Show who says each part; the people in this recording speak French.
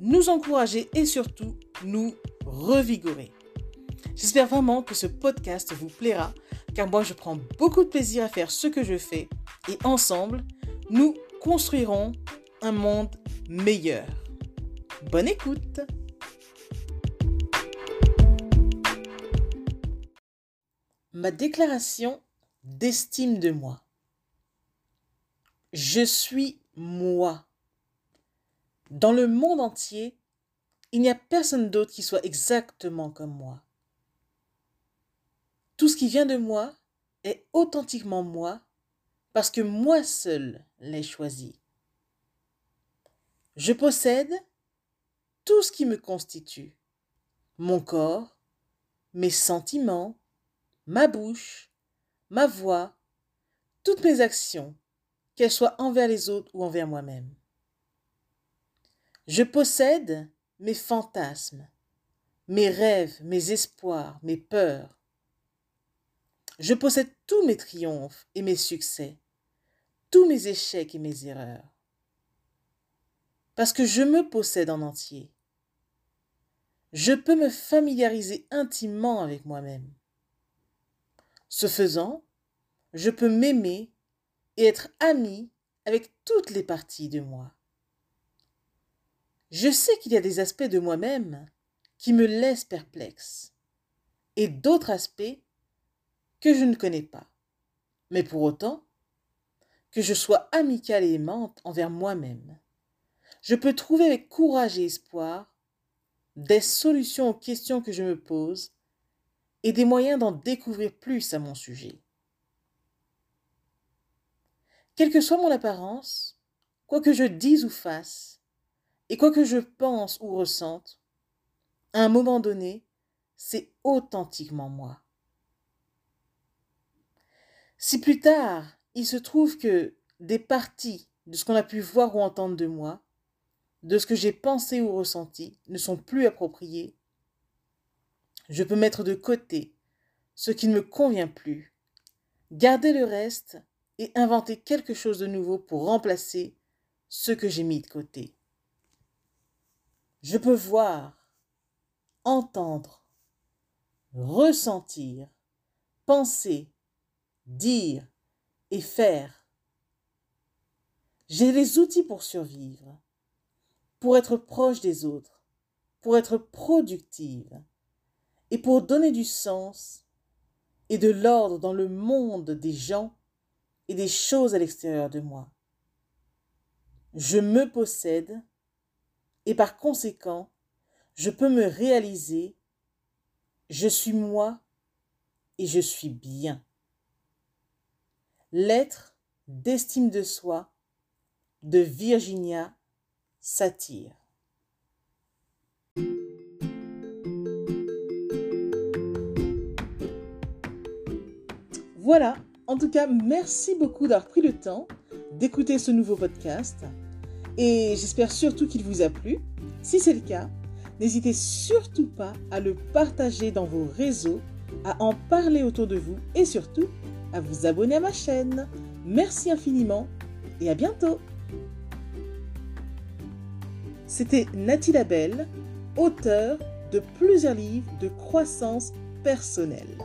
Speaker 1: nous encourager et surtout nous revigorer. J'espère vraiment que ce podcast vous plaira car moi je prends beaucoup de plaisir à faire ce que je fais et ensemble nous construirons un monde meilleur. Bonne écoute Ma déclaration d'estime de moi. Je suis moi. Dans le monde entier, il n'y a personne d'autre qui soit exactement comme moi. Tout ce qui vient de moi est authentiquement moi parce que moi seul l'ai choisi. Je possède tout ce qui me constitue. Mon corps, mes sentiments, ma bouche, ma voix, toutes mes actions, qu'elles soient envers les autres ou envers moi-même. Je possède mes fantasmes, mes rêves, mes espoirs, mes peurs. Je possède tous mes triomphes et mes succès, tous mes échecs et mes erreurs. Parce que je me possède en entier. Je peux me familiariser intimement avec moi-même. Ce faisant, je peux m'aimer et être ami avec toutes les parties de moi. Je sais qu'il y a des aspects de moi-même qui me laissent perplexe et d'autres aspects que je ne connais pas. Mais pour autant, que je sois amicale et aimante envers moi-même, je peux trouver avec courage et espoir des solutions aux questions que je me pose et des moyens d'en découvrir plus à mon sujet. Quelle que soit mon apparence, quoi que je dise ou fasse, et quoi que je pense ou ressente, à un moment donné, c'est authentiquement moi. Si plus tard, il se trouve que des parties de ce qu'on a pu voir ou entendre de moi, de ce que j'ai pensé ou ressenti, ne sont plus appropriées, je peux mettre de côté ce qui ne me convient plus, garder le reste et inventer quelque chose de nouveau pour remplacer ce que j'ai mis de côté. Je peux voir, entendre, ressentir, penser, dire et faire. J'ai les outils pour survivre, pour être proche des autres, pour être productive et pour donner du sens et de l'ordre dans le monde des gens et des choses à l'extérieur de moi. Je me possède et par conséquent, je peux me réaliser, je suis moi et je suis bien. Lettre d'estime de soi de Virginia Satir. Voilà, en tout cas, merci beaucoup d'avoir pris le temps d'écouter ce nouveau podcast et j'espère surtout qu'il vous a plu. Si c'est le cas, n'hésitez surtout pas à le partager dans vos réseaux, à en parler autour de vous et surtout à vous abonner à ma chaîne. Merci infiniment et à bientôt. C'était Nathalie Labelle, auteure de plusieurs livres de croissance personnelle.